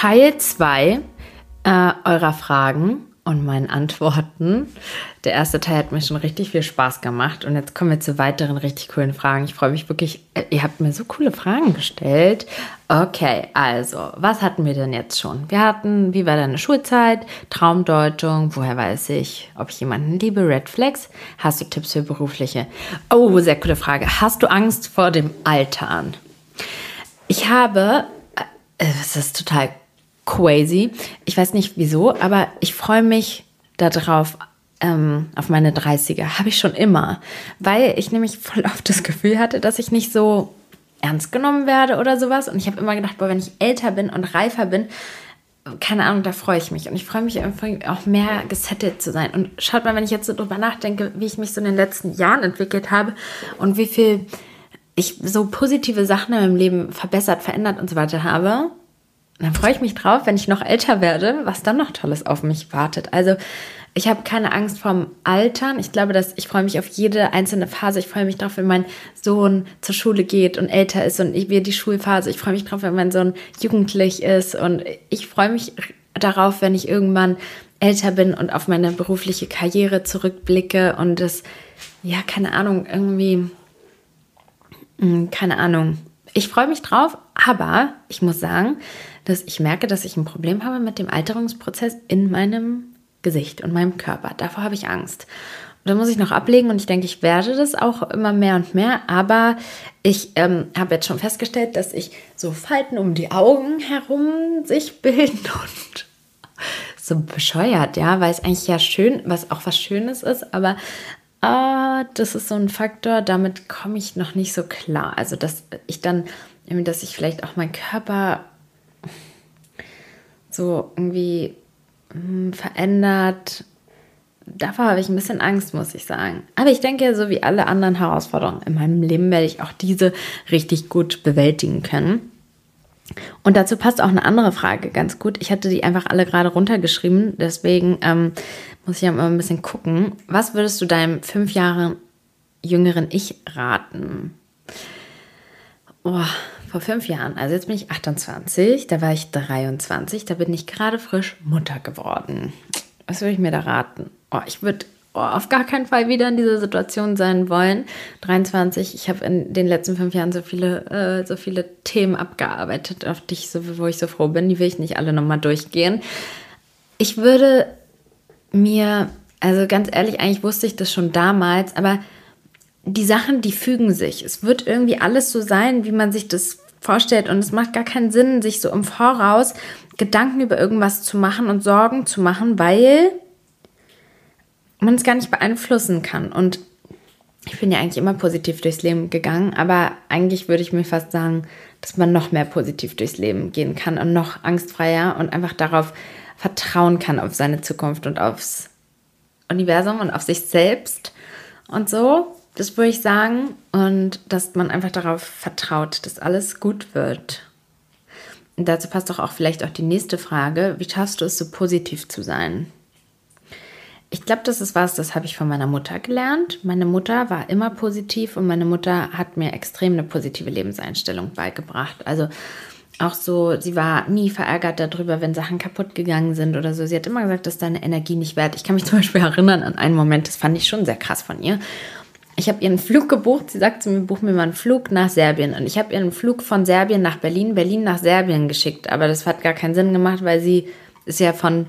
Teil 2 äh, eurer Fragen und meinen Antworten. Der erste Teil hat mir schon richtig viel Spaß gemacht und jetzt kommen wir zu weiteren richtig coolen Fragen. Ich freue mich wirklich, äh, ihr habt mir so coole Fragen gestellt. Okay, also, was hatten wir denn jetzt schon? Wir hatten, wie war deine Schulzeit? Traumdeutung, woher weiß ich, ob ich jemanden liebe? Red Flags. Hast du Tipps für berufliche? Oh, sehr coole Frage. Hast du Angst vor dem Altern? Ich habe, äh, es ist total crazy. Ich weiß nicht wieso, aber ich freue mich darauf, ähm, auf meine 30er. Habe ich schon immer. Weil ich nämlich voll oft das Gefühl hatte, dass ich nicht so ernst genommen werde oder sowas. Und ich habe immer gedacht, boah, wenn ich älter bin und reifer bin, keine Ahnung, da freue ich mich. Und ich freue mich auch mehr gesettet zu sein. Und schaut mal, wenn ich jetzt so drüber nachdenke, wie ich mich so in den letzten Jahren entwickelt habe und wie viel ich so positive Sachen in meinem Leben verbessert, verändert und so weiter habe, dann freue ich mich drauf, wenn ich noch älter werde, was dann noch Tolles auf mich wartet. Also ich habe keine Angst vorm Altern. Ich glaube, dass ich freue mich auf jede einzelne Phase. Ich freue mich drauf, wenn mein Sohn zur Schule geht und älter ist und wir die Schulphase. Ich freue mich drauf, wenn mein Sohn jugendlich ist und ich freue mich darauf, wenn ich irgendwann älter bin und auf meine berufliche Karriere zurückblicke und das, ja, keine Ahnung, irgendwie, hm, keine Ahnung. Ich freue mich drauf, aber ich muss sagen, dass ich merke, dass ich ein Problem habe mit dem Alterungsprozess in meinem Gesicht und meinem Körper. Davor habe ich Angst. Und da muss ich noch ablegen und ich denke, ich werde das auch immer mehr und mehr. Aber ich ähm, habe jetzt schon festgestellt, dass ich so Falten um die Augen herum sich bilden und so bescheuert, ja, weil es eigentlich ja schön, was auch was Schönes ist, aber äh, das ist so ein Faktor, damit komme ich noch nicht so klar. Also, dass ich dann, dass ich vielleicht auch meinen Körper so irgendwie hm, verändert. Davor habe ich ein bisschen Angst, muss ich sagen. Aber ich denke, so wie alle anderen Herausforderungen in meinem Leben werde ich auch diese richtig gut bewältigen können. Und dazu passt auch eine andere Frage ganz gut. Ich hatte die einfach alle gerade runtergeschrieben, deswegen ähm, muss ich ja mal ein bisschen gucken. Was würdest du deinem fünf Jahre jüngeren Ich raten? Oh, vor fünf Jahren, also jetzt bin ich 28, da war ich 23, da bin ich gerade frisch Mutter geworden. Was würde ich mir da raten? Oh, ich würde oh, auf gar keinen Fall wieder in dieser Situation sein wollen. 23, ich habe in den letzten fünf Jahren so viele, äh, so viele Themen abgearbeitet, auf die ich so, wo ich so froh bin. Die will ich nicht alle nochmal durchgehen. Ich würde mir, also ganz ehrlich, eigentlich wusste ich das schon damals, aber die Sachen, die fügen sich. Es wird irgendwie alles so sein, wie man sich das vorstellt. Und es macht gar keinen Sinn, sich so im Voraus Gedanken über irgendwas zu machen und Sorgen zu machen, weil man es gar nicht beeinflussen kann. Und ich bin ja eigentlich immer positiv durchs Leben gegangen, aber eigentlich würde ich mir fast sagen, dass man noch mehr positiv durchs Leben gehen kann und noch angstfreier und einfach darauf vertrauen kann, auf seine Zukunft und aufs Universum und auf sich selbst und so. Das würde ich sagen. Und dass man einfach darauf vertraut, dass alles gut wird. Und dazu passt doch auch vielleicht auch die nächste Frage. Wie schaffst du es, so positiv zu sein? Ich glaube, das ist was, das habe ich von meiner Mutter gelernt. Meine Mutter war immer positiv und meine Mutter hat mir extrem eine positive Lebenseinstellung beigebracht. Also auch so, sie war nie verärgert darüber, wenn Sachen kaputt gegangen sind oder so. Sie hat immer gesagt, dass deine Energie nicht wert. Ich kann mich zum Beispiel erinnern an einen Moment, das fand ich schon sehr krass von ihr ich habe ihren Flug gebucht. Sie sagt zu mir, buch mir mal einen Flug nach Serbien. Und ich habe ihren Flug von Serbien nach Berlin, Berlin nach Serbien geschickt. Aber das hat gar keinen Sinn gemacht, weil sie ist ja von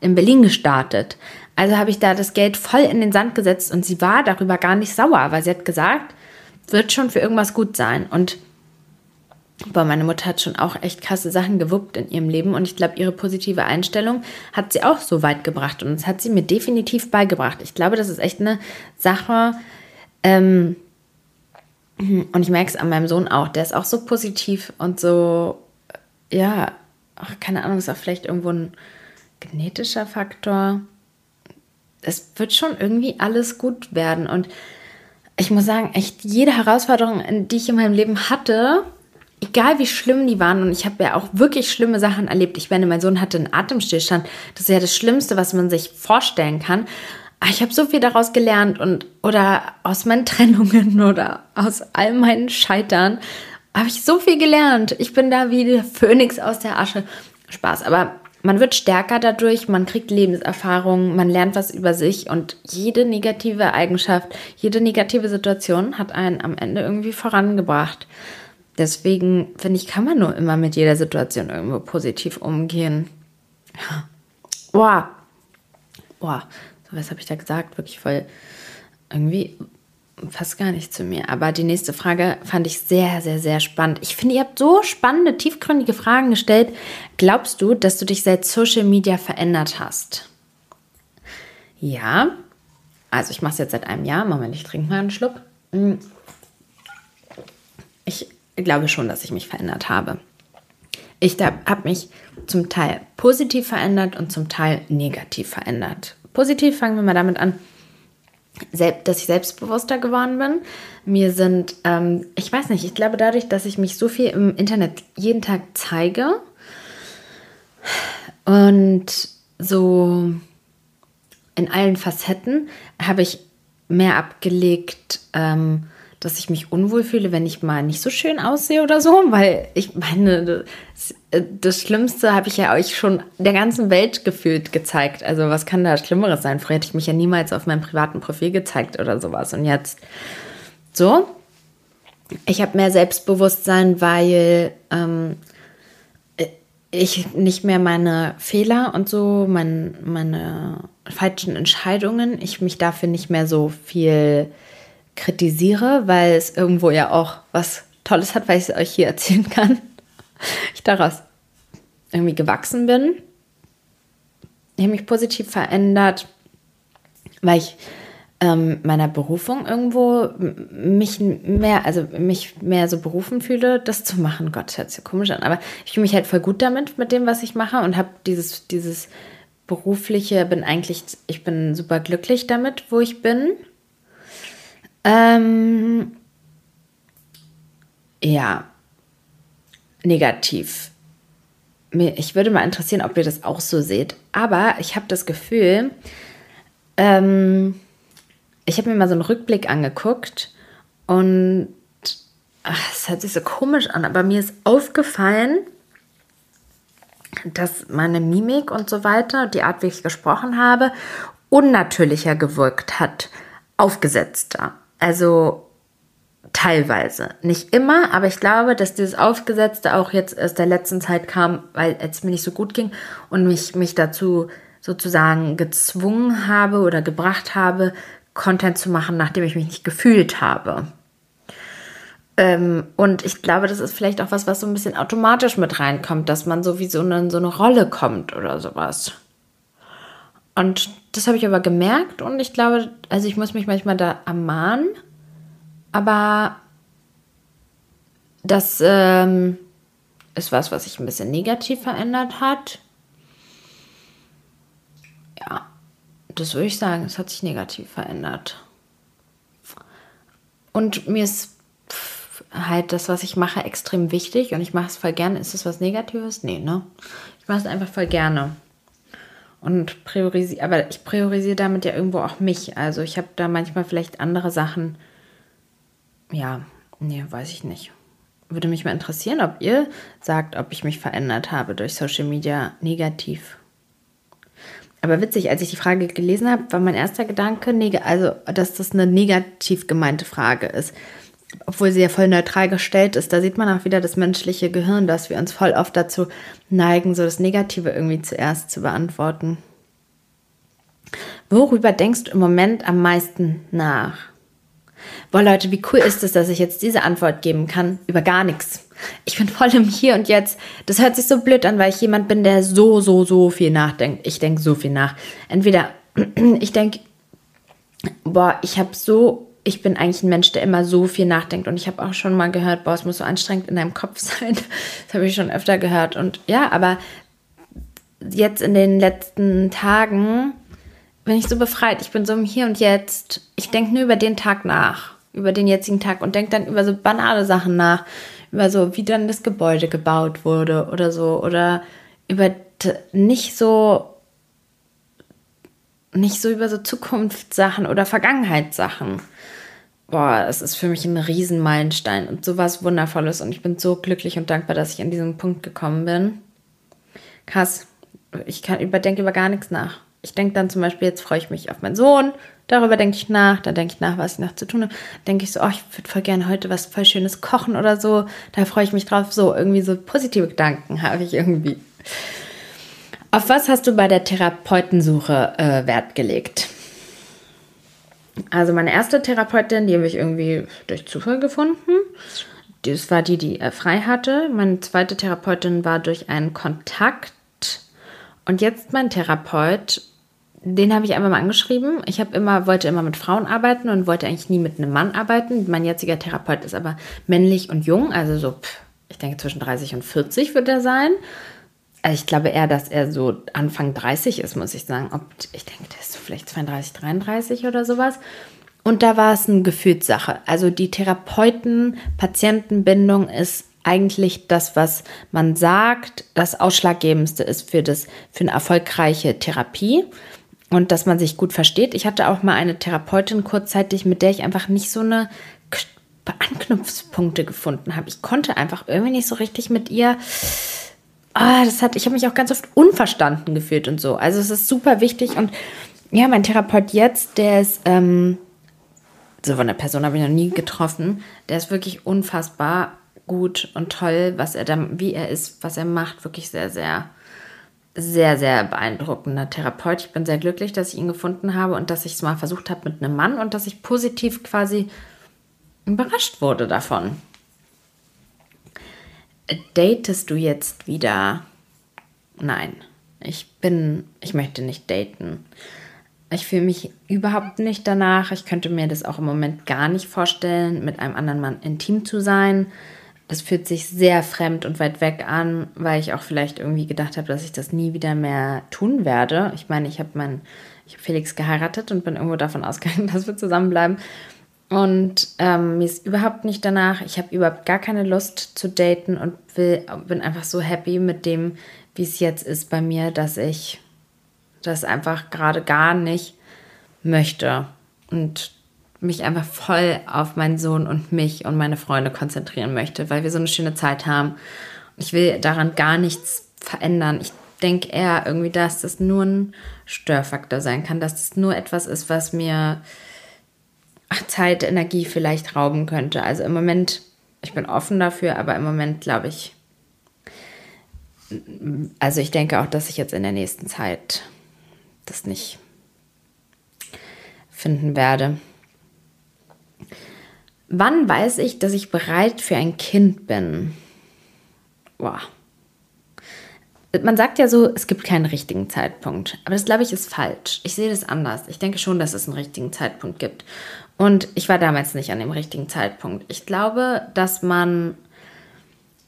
in Berlin gestartet. Also habe ich da das Geld voll in den Sand gesetzt und sie war darüber gar nicht sauer, weil sie hat gesagt, wird schon für irgendwas gut sein. Und boah, meine Mutter hat schon auch echt krasse Sachen gewuppt in ihrem Leben und ich glaube, ihre positive Einstellung hat sie auch so weit gebracht und das hat sie mir definitiv beigebracht. Ich glaube, das ist echt eine Sache, ähm, und ich merke es an meinem Sohn auch, der ist auch so positiv und so, ja, ach, keine Ahnung, ist auch vielleicht irgendwo ein genetischer Faktor. Es wird schon irgendwie alles gut werden. Und ich muss sagen, echt jede Herausforderung, die ich in meinem Leben hatte, egal wie schlimm die waren, und ich habe ja auch wirklich schlimme Sachen erlebt. Ich meine, mein Sohn hatte einen Atemstillstand. Das ist ja das Schlimmste, was man sich vorstellen kann. Ah, ich habe so viel daraus gelernt und oder aus meinen Trennungen oder aus all meinen Scheitern habe ich so viel gelernt. Ich bin da wie der Phönix aus der Asche Spaß. Aber man wird stärker dadurch, man kriegt Lebenserfahrung, man lernt was über sich und jede negative Eigenschaft, jede negative Situation hat einen am Ende irgendwie vorangebracht. Deswegen finde ich, kann man nur immer mit jeder Situation irgendwo positiv umgehen. Boah. Boah. Was habe ich da gesagt? Wirklich voll irgendwie fast gar nicht zu mir. Aber die nächste Frage fand ich sehr, sehr, sehr spannend. Ich finde, ihr habt so spannende, tiefgründige Fragen gestellt. Glaubst du, dass du dich seit Social Media verändert hast? Ja. Also ich mache es jetzt seit einem Jahr. Moment, ich trinke mal einen Schluck. Hm. Ich glaube schon, dass ich mich verändert habe. Ich habe mich zum Teil positiv verändert und zum Teil negativ verändert. Positiv fangen wir mal damit an dass ich selbstbewusster geworden bin. Mir sind, ähm, ich weiß nicht, ich glaube dadurch, dass ich mich so viel im Internet jeden Tag zeige und so in allen Facetten, habe ich mehr abgelegt, ähm, dass ich mich unwohl fühle, wenn ich mal nicht so schön aussehe oder so, weil ich meine, das, äh, das Schlimmste habe ich ja euch schon der ganzen Welt gefühlt gezeigt. Also was kann da Schlimmeres sein? Früher hätte ich mich ja niemals auf meinem privaten Profil gezeigt oder sowas. Und jetzt so. Ich habe mehr Selbstbewusstsein, weil ähm, ich nicht mehr meine Fehler und so, mein, meine falschen Entscheidungen, ich mich dafür nicht mehr so viel kritisiere, weil es irgendwo ja auch was Tolles hat, weil ich es euch hier erzählen kann. Ich daraus irgendwie gewachsen bin. Ich habe mich positiv verändert, weil ich ähm, meiner Berufung irgendwo mich mehr, also mich mehr so berufen fühle, das zu machen. Gott, hört sich komisch an, aber ich fühle mich halt voll gut damit, mit dem, was ich mache und habe dieses, dieses berufliche, bin eigentlich, ich bin super glücklich damit, wo ich bin ähm, ja, negativ. Ich würde mal interessieren, ob ihr das auch so seht. Aber ich habe das Gefühl, ähm, ich habe mir mal so einen Rückblick angeguckt und es hört sich so komisch an, aber mir ist aufgefallen, dass meine Mimik und so weiter, die Art, wie ich gesprochen habe, unnatürlicher gewirkt hat, aufgesetzter. Also teilweise. Nicht immer, aber ich glaube, dass dieses Aufgesetzte auch jetzt aus der letzten Zeit kam, weil es mir nicht so gut ging und mich, mich dazu sozusagen gezwungen habe oder gebracht habe, Content zu machen, nachdem ich mich nicht gefühlt habe. Ähm, und ich glaube, das ist vielleicht auch was, was so ein bisschen automatisch mit reinkommt, dass man so wie so eine, so eine Rolle kommt oder sowas. Und das habe ich aber gemerkt und ich glaube, also ich muss mich manchmal da ermahnen, aber das ähm, ist was, was sich ein bisschen negativ verändert hat. Ja, das würde ich sagen, es hat sich negativ verändert. Und mir ist halt das, was ich mache, extrem wichtig und ich mache es voll gerne. Ist es was Negatives? Nee, ne? Ich mache es einfach voll gerne und priorisiere, aber ich priorisiere damit ja irgendwo auch mich. Also ich habe da manchmal vielleicht andere Sachen. Ja, nee, weiß ich nicht. Würde mich mal interessieren, ob ihr sagt, ob ich mich verändert habe durch Social Media negativ. Aber witzig, als ich die Frage gelesen habe, war mein erster Gedanke, also dass das eine negativ gemeinte Frage ist obwohl sie ja voll neutral gestellt ist, da sieht man auch wieder das menschliche Gehirn, dass wir uns voll oft dazu neigen, so das Negative irgendwie zuerst zu beantworten. Worüber denkst du im Moment am meisten nach? Boah, Leute, wie cool ist es, dass ich jetzt diese Antwort geben kann? Über gar nichts. Ich bin voll im Hier und Jetzt. Das hört sich so blöd an, weil ich jemand bin, der so, so, so viel nachdenkt. Ich denke so viel nach. Entweder ich denke, boah, ich habe so ich bin eigentlich ein Mensch, der immer so viel nachdenkt. Und ich habe auch schon mal gehört, boah, es muss so anstrengend in deinem Kopf sein. Das habe ich schon öfter gehört. Und ja, aber jetzt in den letzten Tagen bin ich so befreit. Ich bin so im Hier und Jetzt. Ich denke nur über den Tag nach, über den jetzigen Tag und denke dann über so banale Sachen nach. Über so, wie dann das Gebäude gebaut wurde oder so. Oder über nicht so nicht so über so Zukunftssachen oder Vergangenheitssachen boah, es ist für mich ein Riesenmeilenstein und sowas Wundervolles und ich bin so glücklich und dankbar, dass ich an diesen Punkt gekommen bin. krass. Ich kann, überdenke über gar nichts nach. Ich denke dann zum Beispiel, jetzt freue ich mich auf meinen Sohn, darüber denke ich nach, da denke ich nach, was ich noch zu tun habe. Denke ich so, oh, ich würde voll gerne heute was voll Schönes kochen oder so. Da freue ich mich drauf. So, irgendwie so positive Gedanken habe ich irgendwie. Auf was hast du bei der Therapeutensuche äh, Wert gelegt? Also meine erste Therapeutin, die habe ich irgendwie durch Zufall gefunden. Das war die, die er frei hatte. Meine zweite Therapeutin war durch einen Kontakt. Und jetzt mein Therapeut den habe ich einfach mal angeschrieben. Ich habe immer, wollte immer mit Frauen arbeiten und wollte eigentlich nie mit einem Mann arbeiten. Mein jetziger Therapeut ist aber männlich und jung, also so, ich denke zwischen 30 und 40 wird er sein. Also ich glaube eher, dass er so Anfang 30 ist, muss ich sagen. Ob, ich denke, der ist so vielleicht 32, 33 oder sowas. Und da war es eine Gefühlssache. Also die Therapeuten-Patientenbindung ist eigentlich das, was man sagt, das Ausschlaggebendste ist für, das, für eine erfolgreiche Therapie und dass man sich gut versteht. Ich hatte auch mal eine Therapeutin kurzzeitig, mit der ich einfach nicht so eine Anknüpfpunkte gefunden habe. Ich konnte einfach irgendwie nicht so richtig mit ihr. Ah, das hat, ich habe mich auch ganz oft unverstanden gefühlt und so. Also es ist super wichtig und ja, mein Therapeut jetzt, der ist ähm, so von der Person habe ich noch nie getroffen. Der ist wirklich unfassbar gut und toll, was er dann, wie er ist, was er macht, wirklich sehr, sehr sehr, sehr beeindruckender Therapeut. Ich bin sehr glücklich, dass ich ihn gefunden habe und dass ich es mal versucht habe mit einem Mann und dass ich positiv quasi überrascht wurde davon. Datest du jetzt wieder? Nein, ich bin, ich möchte nicht daten. Ich fühle mich überhaupt nicht danach. Ich könnte mir das auch im Moment gar nicht vorstellen, mit einem anderen Mann intim zu sein das fühlt sich sehr fremd und weit weg an, weil ich auch vielleicht irgendwie gedacht habe, dass ich das nie wieder mehr tun werde. Ich meine, ich habe meinen, ich habe Felix geheiratet und bin irgendwo davon ausgegangen, dass wir zusammenbleiben. Und ähm, mir ist überhaupt nicht danach. Ich habe überhaupt gar keine Lust zu daten und will, bin einfach so happy mit dem, wie es jetzt ist bei mir, dass ich das einfach gerade gar nicht möchte. Und mich einfach voll auf meinen Sohn und mich und meine Freunde konzentrieren möchte, weil wir so eine schöne Zeit haben. Ich will daran gar nichts verändern. Ich denke eher irgendwie, dass das nur ein Störfaktor sein kann, dass das nur etwas ist, was mir Zeit, Energie vielleicht rauben könnte. Also im Moment, ich bin offen dafür, aber im Moment glaube ich, also ich denke auch, dass ich jetzt in der nächsten Zeit das nicht finden werde. Wann weiß ich, dass ich bereit für ein Kind bin? Boah. Man sagt ja so, es gibt keinen richtigen Zeitpunkt. Aber das, glaube ich, ist falsch. Ich sehe das anders. Ich denke schon, dass es einen richtigen Zeitpunkt gibt. Und ich war damals nicht an dem richtigen Zeitpunkt. Ich glaube, dass man,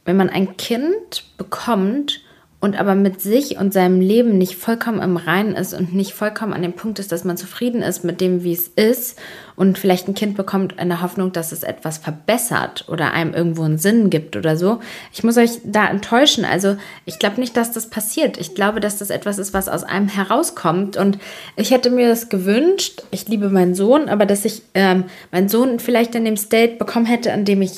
wenn man ein Kind bekommt, und aber mit sich und seinem Leben nicht vollkommen im Reinen ist und nicht vollkommen an dem Punkt ist, dass man zufrieden ist mit dem, wie es ist und vielleicht ein Kind bekommt in der Hoffnung, dass es etwas verbessert oder einem irgendwo einen Sinn gibt oder so. Ich muss euch da enttäuschen. Also ich glaube nicht, dass das passiert. Ich glaube, dass das etwas ist, was aus einem herauskommt und ich hätte mir das gewünscht. Ich liebe meinen Sohn, aber dass ich ähm, meinen Sohn vielleicht in dem State bekommen hätte, an dem ich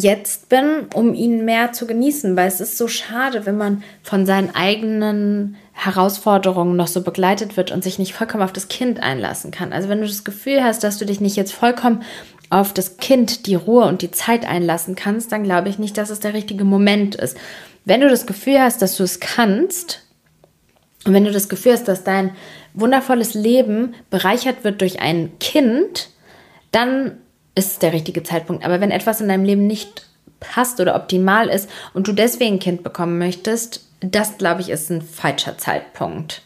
jetzt bin, um ihn mehr zu genießen, weil es ist so schade, wenn man von seinen eigenen Herausforderungen noch so begleitet wird und sich nicht vollkommen auf das Kind einlassen kann. Also wenn du das Gefühl hast, dass du dich nicht jetzt vollkommen auf das Kind, die Ruhe und die Zeit einlassen kannst, dann glaube ich nicht, dass es der richtige Moment ist. Wenn du das Gefühl hast, dass du es kannst und wenn du das Gefühl hast, dass dein wundervolles Leben bereichert wird durch ein Kind, dann ist der richtige Zeitpunkt. Aber wenn etwas in deinem Leben nicht passt oder optimal ist und du deswegen ein Kind bekommen möchtest, das glaube ich ist ein falscher Zeitpunkt.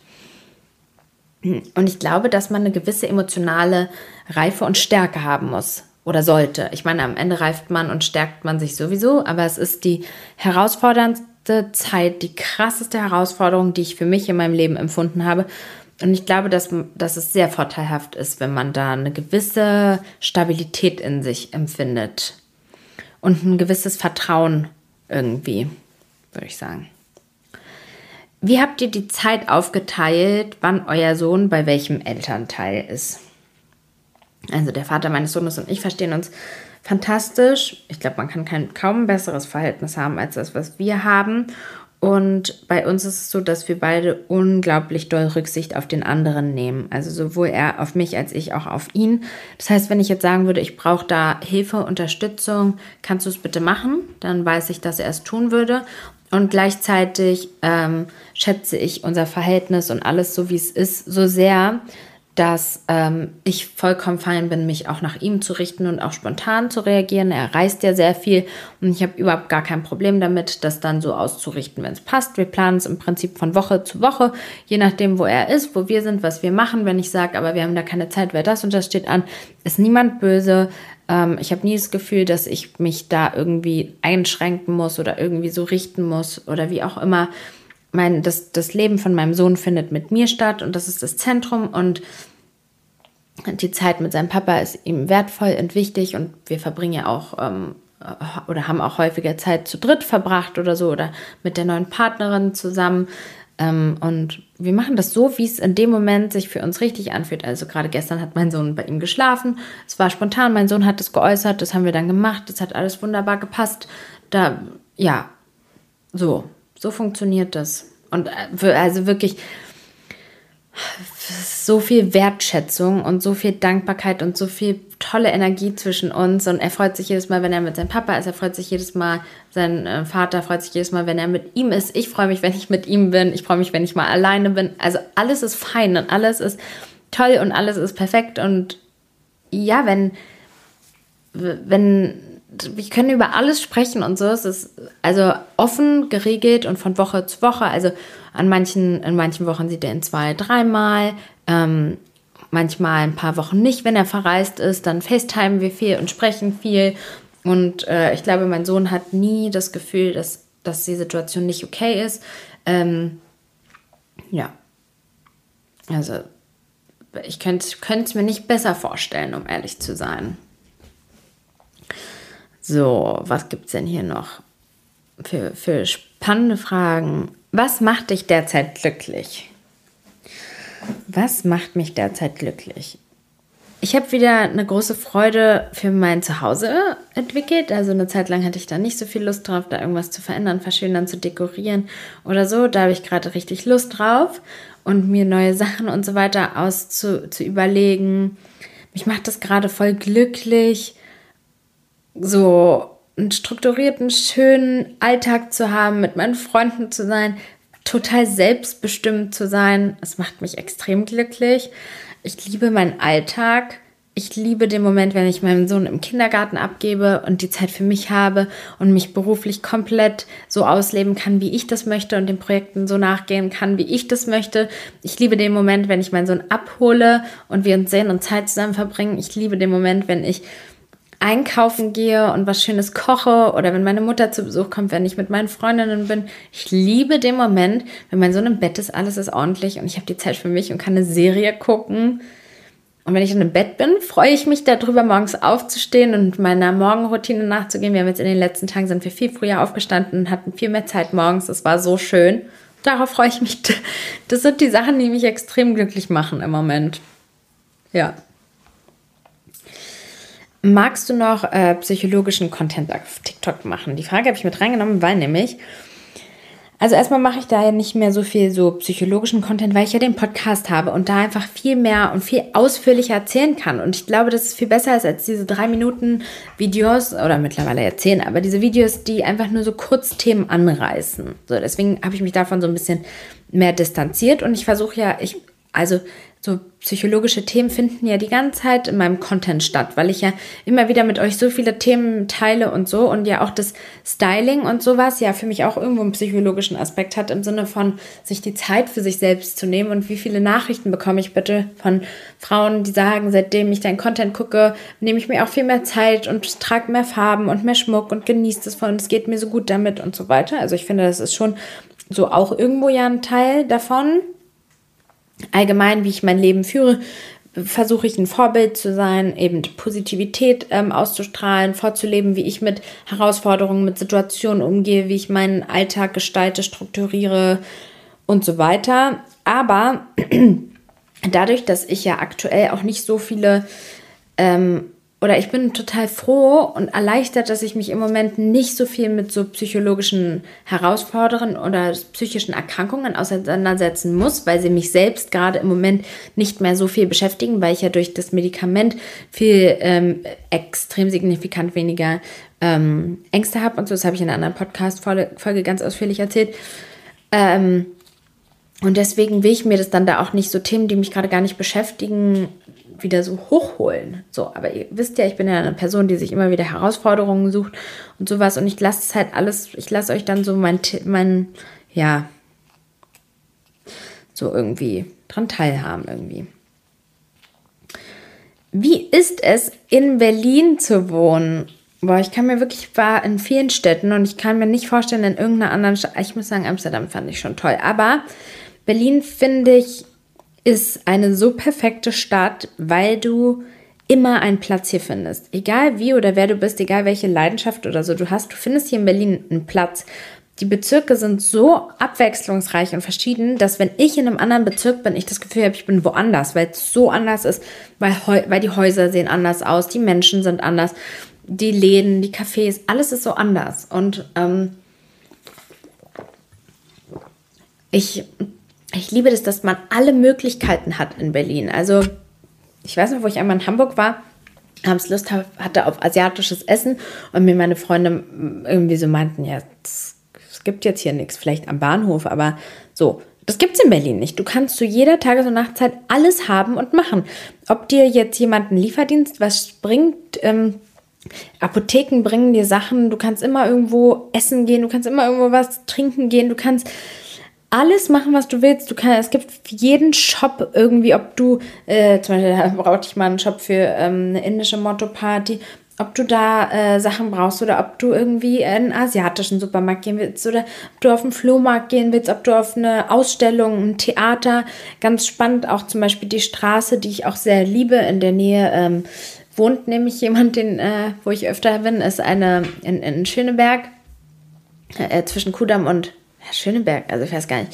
Und ich glaube, dass man eine gewisse emotionale Reife und Stärke haben muss oder sollte. Ich meine, am Ende reift man und stärkt man sich sowieso, aber es ist die herausforderndste Zeit, die krasseste Herausforderung, die ich für mich in meinem Leben empfunden habe. Und ich glaube, dass, dass es sehr vorteilhaft ist, wenn man da eine gewisse Stabilität in sich empfindet. Und ein gewisses Vertrauen irgendwie, würde ich sagen. Wie habt ihr die Zeit aufgeteilt, wann euer Sohn bei welchem Elternteil ist? Also der Vater meines Sohnes und ich verstehen uns fantastisch. Ich glaube, man kann kein kaum besseres Verhältnis haben als das, was wir haben. Und bei uns ist es so, dass wir beide unglaublich doll Rücksicht auf den anderen nehmen. Also sowohl er auf mich als ich auch auf ihn. Das heißt, wenn ich jetzt sagen würde, ich brauche da Hilfe, Unterstützung, kannst du es bitte machen? Dann weiß ich, dass er es tun würde. Und gleichzeitig ähm, schätze ich unser Verhältnis und alles so, wie es ist, so sehr, dass ähm, ich vollkommen fein bin, mich auch nach ihm zu richten und auch spontan zu reagieren. Er reist ja sehr viel und ich habe überhaupt gar kein Problem damit, das dann so auszurichten, wenn es passt. Wir planen es im Prinzip von Woche zu Woche, je nachdem, wo er ist, wo wir sind, was wir machen. Wenn ich sage, aber wir haben da keine Zeit, weil das und das steht an, ist niemand böse. Ähm, ich habe nie das Gefühl, dass ich mich da irgendwie einschränken muss oder irgendwie so richten muss oder wie auch immer mein, das, das Leben von meinem Sohn findet mit mir statt und das ist das Zentrum und die Zeit mit seinem Papa ist ihm wertvoll und wichtig und wir verbringen ja auch ähm, oder haben auch häufiger Zeit zu dritt verbracht oder so oder mit der neuen Partnerin zusammen. Ähm, und wir machen das so, wie es in dem Moment sich für uns richtig anfühlt. Also gerade gestern hat mein Sohn bei ihm geschlafen. Es war spontan, mein Sohn hat es geäußert, das haben wir dann gemacht, das hat alles wunderbar gepasst. Da, ja, so. So funktioniert das. Und äh, also wirklich so viel Wertschätzung und so viel Dankbarkeit und so viel tolle Energie zwischen uns. Und er freut sich jedes Mal, wenn er mit seinem Papa ist. Er freut sich jedes Mal, sein äh, Vater freut sich jedes Mal, wenn er mit ihm ist. Ich freue mich, wenn ich mit ihm bin. Ich freue mich, wenn ich mal alleine bin. Also alles ist fein und alles ist toll und alles ist perfekt. Und ja, wenn, wenn wir können über alles sprechen und so. Es ist also offen geregelt und von Woche zu Woche. Also an manchen, in manchen Wochen sieht er ihn zwei, dreimal. Ähm, manchmal ein paar Wochen nicht, wenn er verreist ist. Dann FaceTimen wir viel und sprechen viel. Und äh, ich glaube, mein Sohn hat nie das Gefühl, dass, dass die Situation nicht okay ist. Ähm, ja. Also, ich könnte es mir nicht besser vorstellen, um ehrlich zu sein. So, was gibt es denn hier noch für, für spannende Fragen? Was macht dich derzeit glücklich? Was macht mich derzeit glücklich? Ich habe wieder eine große Freude für mein Zuhause entwickelt. Also eine Zeit lang hatte ich da nicht so viel Lust drauf, da irgendwas zu verändern, verschönern, zu dekorieren oder so. Da habe ich gerade richtig Lust drauf und mir neue Sachen und so weiter auszu zu überlegen. Mich macht das gerade voll glücklich, so einen strukturierten, schönen Alltag zu haben, mit meinen Freunden zu sein, total selbstbestimmt zu sein. Es macht mich extrem glücklich. Ich liebe meinen Alltag. Ich liebe den Moment, wenn ich meinen Sohn im Kindergarten abgebe und die Zeit für mich habe und mich beruflich komplett so ausleben kann, wie ich das möchte und den Projekten so nachgehen kann, wie ich das möchte. Ich liebe den Moment, wenn ich meinen Sohn abhole und wir uns sehen und Zeit zusammen verbringen. Ich liebe den Moment, wenn ich einkaufen gehe und was Schönes koche oder wenn meine Mutter zu Besuch kommt, wenn ich mit meinen Freundinnen bin. Ich liebe den Moment, wenn mein Sohn im Bett ist, alles ist ordentlich und ich habe die Zeit für mich und kann eine Serie gucken. Und wenn ich dann im Bett bin, freue ich mich darüber, morgens aufzustehen und meiner Morgenroutine nachzugehen. Wir haben jetzt in den letzten Tagen sind wir viel früher aufgestanden und hatten viel mehr Zeit morgens. Es war so schön. Darauf freue ich mich. Das sind die Sachen, die mich extrem glücklich machen im Moment. Ja. Magst du noch äh, psychologischen Content auf TikTok machen? Die Frage habe ich mit reingenommen, weil nämlich, also erstmal mache ich da ja nicht mehr so viel so psychologischen Content, weil ich ja den Podcast habe und da einfach viel mehr und viel ausführlicher erzählen kann. Und ich glaube, dass es viel besser ist als diese drei Minuten Videos oder mittlerweile erzählen, aber diese Videos, die einfach nur so Kurzthemen anreißen. So, deswegen habe ich mich davon so ein bisschen mehr distanziert und ich versuche ja, ich, also so psychologische Themen finden ja die ganze Zeit in meinem Content statt, weil ich ja immer wieder mit euch so viele Themen teile und so und ja auch das Styling und sowas ja für mich auch irgendwo einen psychologischen Aspekt hat im Sinne von sich die Zeit für sich selbst zu nehmen und wie viele Nachrichten bekomme ich bitte von Frauen, die sagen, seitdem ich deinen Content gucke, nehme ich mir auch viel mehr Zeit und trage mehr Farben und mehr Schmuck und genieße das von, es geht mir so gut damit und so weiter. Also ich finde, das ist schon so auch irgendwo ja ein Teil davon allgemein, wie ich mein Leben führe, versuche ich ein Vorbild zu sein, eben Positivität ähm, auszustrahlen, vorzuleben, wie ich mit Herausforderungen, mit Situationen umgehe, wie ich meinen Alltag gestalte, strukturiere und so weiter. Aber dadurch, dass ich ja aktuell auch nicht so viele ähm, oder ich bin total froh und erleichtert, dass ich mich im Moment nicht so viel mit so psychologischen Herausforderungen oder psychischen Erkrankungen auseinandersetzen muss, weil sie mich selbst gerade im Moment nicht mehr so viel beschäftigen, weil ich ja durch das Medikament viel ähm, extrem signifikant weniger ähm, Ängste habe und so. Das habe ich in einer anderen Podcast-Folge ganz ausführlich erzählt. Ähm, und deswegen will ich mir das dann da auch nicht so Themen, die mich gerade gar nicht beschäftigen, wieder so hochholen. So, aber ihr wisst ja, ich bin ja eine Person, die sich immer wieder Herausforderungen sucht und sowas. Und ich lasse es halt alles, ich lasse euch dann so mein, mein, ja, so irgendwie dran teilhaben irgendwie. Wie ist es, in Berlin zu wohnen? Boah, ich kann mir wirklich, ich war in vielen Städten und ich kann mir nicht vorstellen, in irgendeiner anderen Stadt, ich muss sagen, Amsterdam fand ich schon toll, aber Berlin finde ich ist eine so perfekte Stadt, weil du immer einen Platz hier findest. Egal wie oder wer du bist, egal welche Leidenschaft oder so du hast, du findest hier in Berlin einen Platz. Die Bezirke sind so abwechslungsreich und verschieden, dass wenn ich in einem anderen Bezirk bin, ich das Gefühl habe, ich bin woanders, weil es so anders ist, weil, weil die Häuser sehen anders aus, die Menschen sind anders, die Läden, die Cafés, alles ist so anders. Und ähm, ich ich liebe das, dass man alle Möglichkeiten hat in Berlin. Also, ich weiß noch, wo ich einmal in Hamburg war, abends Lust hatte auf asiatisches Essen und mir meine Freunde irgendwie so meinten, ja, es gibt jetzt hier nichts, vielleicht am Bahnhof, aber so, das gibt es in Berlin nicht. Du kannst zu jeder Tages- und Nachtzeit alles haben und machen. Ob dir jetzt jemand einen Lieferdienst was bringt, ähm, Apotheken bringen dir Sachen, du kannst immer irgendwo essen gehen, du kannst immer irgendwo was trinken gehen, du kannst alles machen, was du willst. Du kannst, es gibt jeden Shop irgendwie, ob du, äh, zum Beispiel brauchte ich mal einen Shop für ähm, eine indische Motto-Party, ob du da äh, Sachen brauchst oder ob du irgendwie in einen asiatischen Supermarkt gehen willst oder ob du auf den Flohmarkt gehen willst, ob du auf eine Ausstellung, ein Theater. Ganz spannend auch zum Beispiel die Straße, die ich auch sehr liebe, in der Nähe ähm, wohnt nämlich jemand, den, äh, wo ich öfter bin, ist eine in, in Schöneberg äh, zwischen Kudamm und ja, Schöneberg, also ich weiß gar nicht,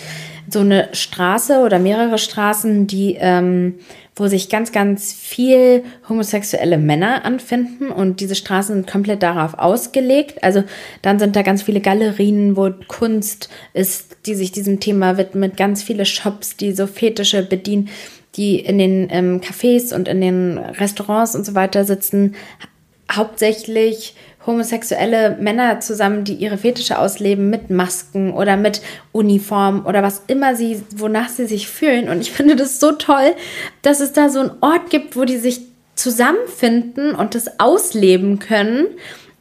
so eine Straße oder mehrere Straßen, die, ähm, wo sich ganz, ganz viel homosexuelle Männer anfinden und diese Straßen sind komplett darauf ausgelegt. Also dann sind da ganz viele Galerien, wo Kunst ist, die sich diesem Thema widmet, ganz viele Shops, die so Fetische bedienen, die in den ähm, Cafés und in den Restaurants und so weiter sitzen, hauptsächlich homosexuelle Männer zusammen, die ihre Fetische ausleben mit Masken oder mit Uniform oder was immer sie, wonach sie sich fühlen. Und ich finde das so toll, dass es da so einen Ort gibt, wo die sich zusammenfinden und das ausleben können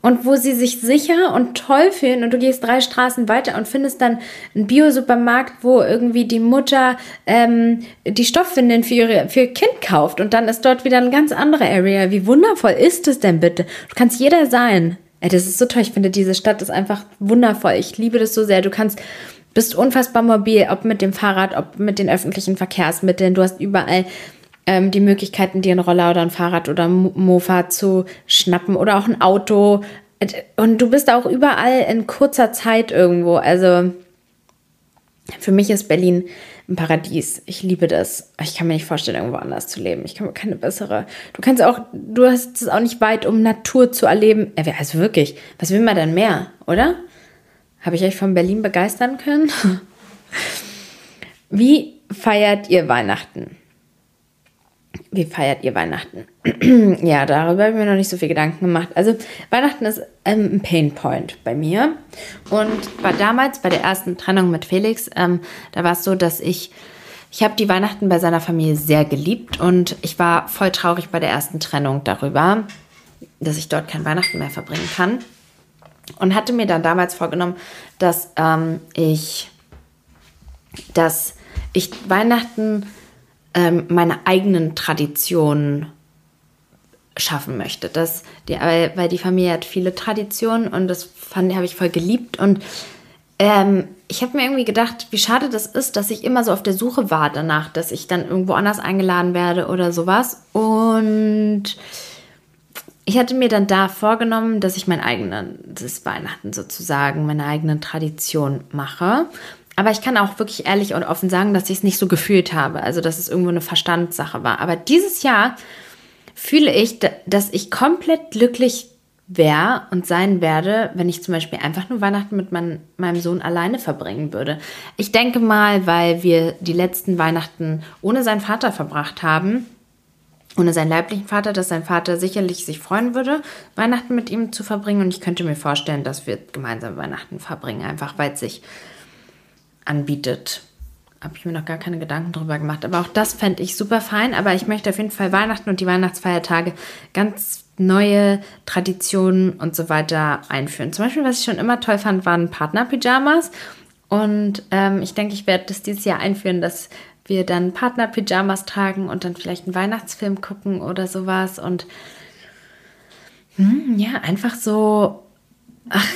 und wo sie sich sicher und toll fühlen und du gehst drei Straßen weiter und findest dann einen Biosupermarkt, wo irgendwie die Mutter ähm, die Stoffwindeln für, ihre, für ihr Kind kauft und dann ist dort wieder eine ganz andere Area. Wie wundervoll ist es denn bitte? Du kannst jeder sein. Ey, das ist so toll. Ich finde, diese Stadt ist einfach wundervoll. Ich liebe das so sehr. Du kannst, bist unfassbar mobil, ob mit dem Fahrrad, ob mit den öffentlichen Verkehrsmitteln. Du hast überall ähm, die Möglichkeiten, dir einen Roller oder ein Fahrrad oder ein Mofa zu schnappen oder auch ein Auto. Und du bist auch überall in kurzer Zeit irgendwo. Also für mich ist Berlin ein Paradies. Ich liebe das. Ich kann mir nicht vorstellen, irgendwo anders zu leben. Ich kann mir keine bessere. Du kannst auch, du hast es auch nicht weit, um Natur zu erleben. Also wirklich, was will man denn mehr, oder? Habe ich euch von Berlin begeistern können? Wie feiert ihr Weihnachten? Wie feiert ihr Weihnachten? ja, darüber habe ich mir noch nicht so viel Gedanken gemacht. Also Weihnachten ist ähm, ein Painpoint bei mir. Und war damals bei der ersten Trennung mit Felix, ähm, da war es so, dass ich, ich habe die Weihnachten bei seiner Familie sehr geliebt und ich war voll traurig bei der ersten Trennung darüber, dass ich dort kein Weihnachten mehr verbringen kann. Und hatte mir dann damals vorgenommen, dass ähm, ich, dass ich Weihnachten ähm, meine eigenen Traditionen schaffen möchte. Das, die, weil die Familie hat viele Traditionen und das habe ich voll geliebt. Und ähm, ich habe mir irgendwie gedacht, wie schade das ist, dass ich immer so auf der Suche war danach, dass ich dann irgendwo anders eingeladen werde oder sowas. Und ich hatte mir dann da vorgenommen, dass ich mein eigenes Weihnachten sozusagen, meine eigene Tradition mache. Aber ich kann auch wirklich ehrlich und offen sagen, dass ich es nicht so gefühlt habe. Also, dass es irgendwo eine Verstandssache war. Aber dieses Jahr fühle ich, dass ich komplett glücklich wäre und sein werde, wenn ich zum Beispiel einfach nur Weihnachten mit mein, meinem Sohn alleine verbringen würde. Ich denke mal, weil wir die letzten Weihnachten ohne seinen Vater verbracht haben, ohne seinen leiblichen Vater, dass sein Vater sicherlich sich freuen würde, Weihnachten mit ihm zu verbringen. Und ich könnte mir vorstellen, dass wir gemeinsam Weihnachten verbringen, einfach weil sich anbietet. Habe ich mir noch gar keine Gedanken darüber gemacht. Aber auch das fände ich super fein. Aber ich möchte auf jeden Fall Weihnachten und die Weihnachtsfeiertage ganz neue Traditionen und so weiter einführen. Zum Beispiel, was ich schon immer toll fand, waren Partner-Pyjamas. Und ähm, ich denke, ich werde das dieses Jahr einführen, dass wir dann Partner-Pyjamas tragen und dann vielleicht einen Weihnachtsfilm gucken oder sowas. Und hm, ja, einfach so, ach,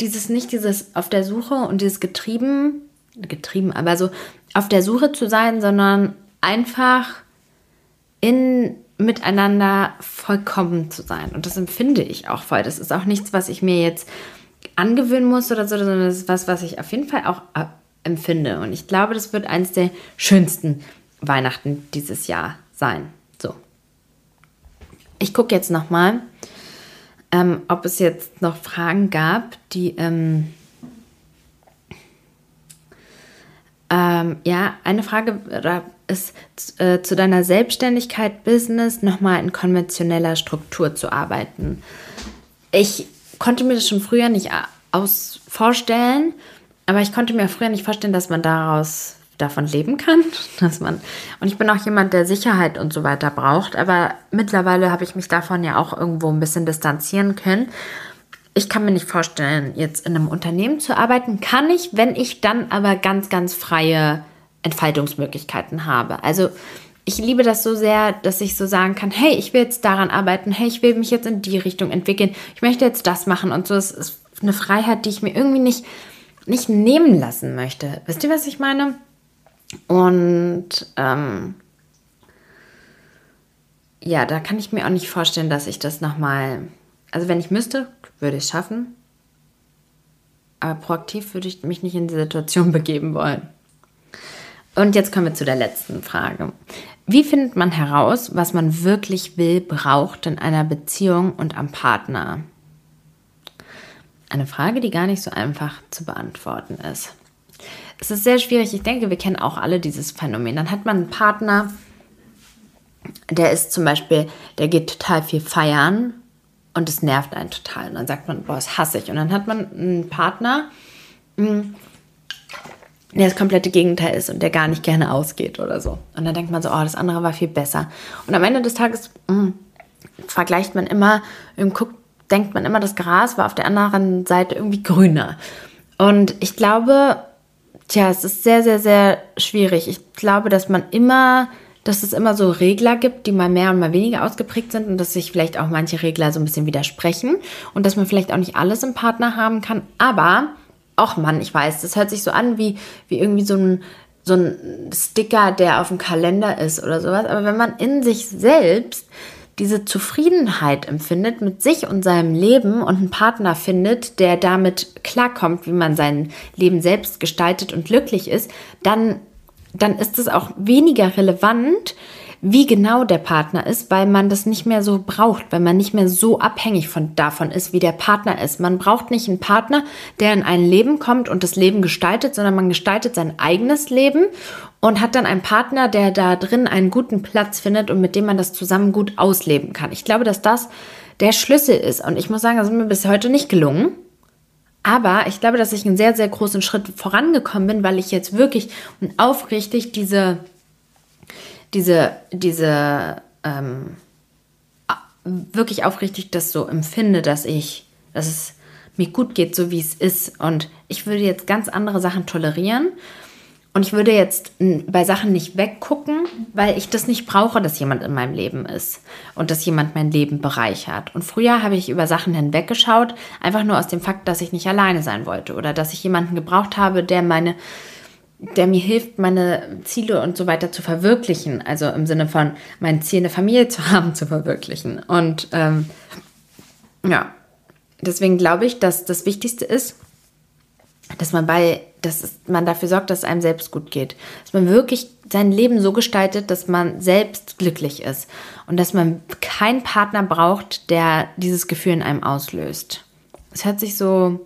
dieses nicht dieses auf der Suche und dieses getrieben, getrieben, aber so auf der Suche zu sein, sondern einfach in miteinander vollkommen zu sein. Und das empfinde ich auch voll. Das ist auch nichts, was ich mir jetzt angewöhnen muss oder so, sondern das ist was, was ich auf jeden Fall auch äh, empfinde. Und ich glaube, das wird eines der schönsten Weihnachten dieses Jahr sein. So. Ich gucke jetzt nochmal, ähm, ob es jetzt noch Fragen gab, die. Ähm, ähm, ja, eine Frage ist äh, zu deiner Selbstständigkeit, Business nochmal in konventioneller Struktur zu arbeiten. Ich konnte mir das schon früher nicht aus vorstellen, aber ich konnte mir früher nicht vorstellen, dass man daraus davon leben kann, dass man und ich bin auch jemand, der Sicherheit und so weiter braucht, aber mittlerweile habe ich mich davon ja auch irgendwo ein bisschen distanzieren können. Ich kann mir nicht vorstellen, jetzt in einem Unternehmen zu arbeiten. Kann ich, wenn ich dann aber ganz, ganz freie Entfaltungsmöglichkeiten habe. Also ich liebe das so sehr, dass ich so sagen kann, hey, ich will jetzt daran arbeiten, hey, ich will mich jetzt in die Richtung entwickeln, ich möchte jetzt das machen und so. Es ist eine Freiheit, die ich mir irgendwie nicht, nicht nehmen lassen möchte. Wisst ihr, was ich meine? Und ähm, ja, da kann ich mir auch nicht vorstellen, dass ich das nochmal, also wenn ich müsste, würde ich es schaffen. Aber proaktiv würde ich mich nicht in die Situation begeben wollen. Und jetzt kommen wir zu der letzten Frage. Wie findet man heraus, was man wirklich will, braucht in einer Beziehung und am Partner? Eine Frage, die gar nicht so einfach zu beantworten ist. Es ist sehr schwierig. Ich denke, wir kennen auch alle dieses Phänomen. Dann hat man einen Partner, der ist zum Beispiel, der geht total viel feiern und es nervt einen total. Und dann sagt man, boah, das hasse ich. Und dann hat man einen Partner, hm, der das komplette Gegenteil ist und der gar nicht gerne ausgeht oder so. Und dann denkt man so, oh, das andere war viel besser. Und am Ende des Tages mh, hm, vergleicht man immer, guckt, denkt man immer, das Gras war auf der anderen Seite irgendwie grüner. Und ich glaube, tja, es ist sehr, sehr, sehr schwierig. Ich glaube, dass man immer, dass es immer so Regler gibt, die mal mehr und mal weniger ausgeprägt sind und dass sich vielleicht auch manche Regler so ein bisschen widersprechen und dass man vielleicht auch nicht alles im Partner haben kann. Aber ach Mann, ich weiß, das hört sich so an wie, wie irgendwie so ein, so ein Sticker, der auf dem Kalender ist oder sowas. Aber wenn man in sich selbst diese Zufriedenheit empfindet mit sich und seinem Leben und einen Partner findet, der damit klarkommt, wie man sein Leben selbst gestaltet und glücklich ist, dann, dann ist es auch weniger relevant, wie genau der Partner ist, weil man das nicht mehr so braucht, weil man nicht mehr so abhängig von davon ist, wie der Partner ist. Man braucht nicht einen Partner, der in ein Leben kommt und das Leben gestaltet, sondern man gestaltet sein eigenes Leben und hat dann einen Partner, der da drin einen guten Platz findet und mit dem man das zusammen gut ausleben kann. Ich glaube, dass das der Schlüssel ist und ich muss sagen, das ist mir bis heute nicht gelungen. Aber ich glaube, dass ich einen sehr, sehr großen Schritt vorangekommen bin, weil ich jetzt wirklich und aufrichtig diese diese, diese ähm, wirklich aufrichtig das so empfinde, dass ich, dass es mir gut geht, so wie es ist. Und ich würde jetzt ganz andere Sachen tolerieren. Und ich würde jetzt bei Sachen nicht weggucken, weil ich das nicht brauche, dass jemand in meinem Leben ist und dass jemand mein Leben bereichert. Und früher habe ich über Sachen hinweggeschaut, einfach nur aus dem Fakt, dass ich nicht alleine sein wollte oder dass ich jemanden gebraucht habe, der meine der mir hilft, meine Ziele und so weiter zu verwirklichen. Also im Sinne von mein Ziel, eine Familie zu haben, zu verwirklichen. Und ähm, ja, deswegen glaube ich, dass das Wichtigste ist, dass man bei, dass man dafür sorgt, dass es einem selbst gut geht. Dass man wirklich sein Leben so gestaltet, dass man selbst glücklich ist. Und dass man keinen Partner braucht, der dieses Gefühl in einem auslöst. Es hört sich so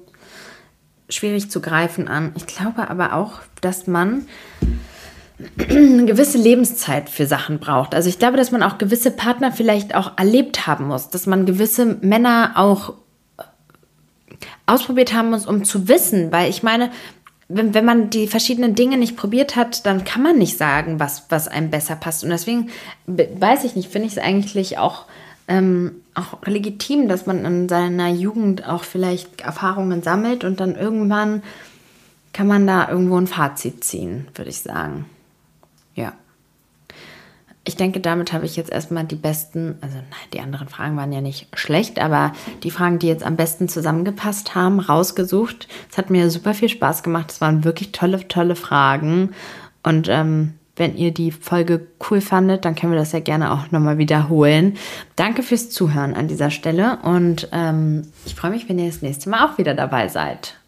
schwierig zu greifen an. Ich glaube aber auch, dass man eine gewisse Lebenszeit für Sachen braucht. Also ich glaube, dass man auch gewisse Partner vielleicht auch erlebt haben muss, dass man gewisse Männer auch ausprobiert haben muss, um zu wissen, weil ich meine, wenn, wenn man die verschiedenen Dinge nicht probiert hat, dann kann man nicht sagen, was, was einem besser passt. Und deswegen weiß ich nicht, finde ich es eigentlich auch, ähm, auch legitim, dass man in seiner Jugend auch vielleicht Erfahrungen sammelt und dann irgendwann kann man da irgendwo ein Fazit ziehen, würde ich sagen. Ja. Ich denke, damit habe ich jetzt erstmal die besten, also nein, die anderen Fragen waren ja nicht schlecht, aber die Fragen, die jetzt am besten zusammengepasst haben, rausgesucht. Es hat mir super viel Spaß gemacht. Es waren wirklich tolle, tolle Fragen. Und ähm, wenn ihr die Folge cool fandet, dann können wir das ja gerne auch nochmal wiederholen. Danke fürs Zuhören an dieser Stelle und ähm, ich freue mich, wenn ihr das nächste Mal auch wieder dabei seid.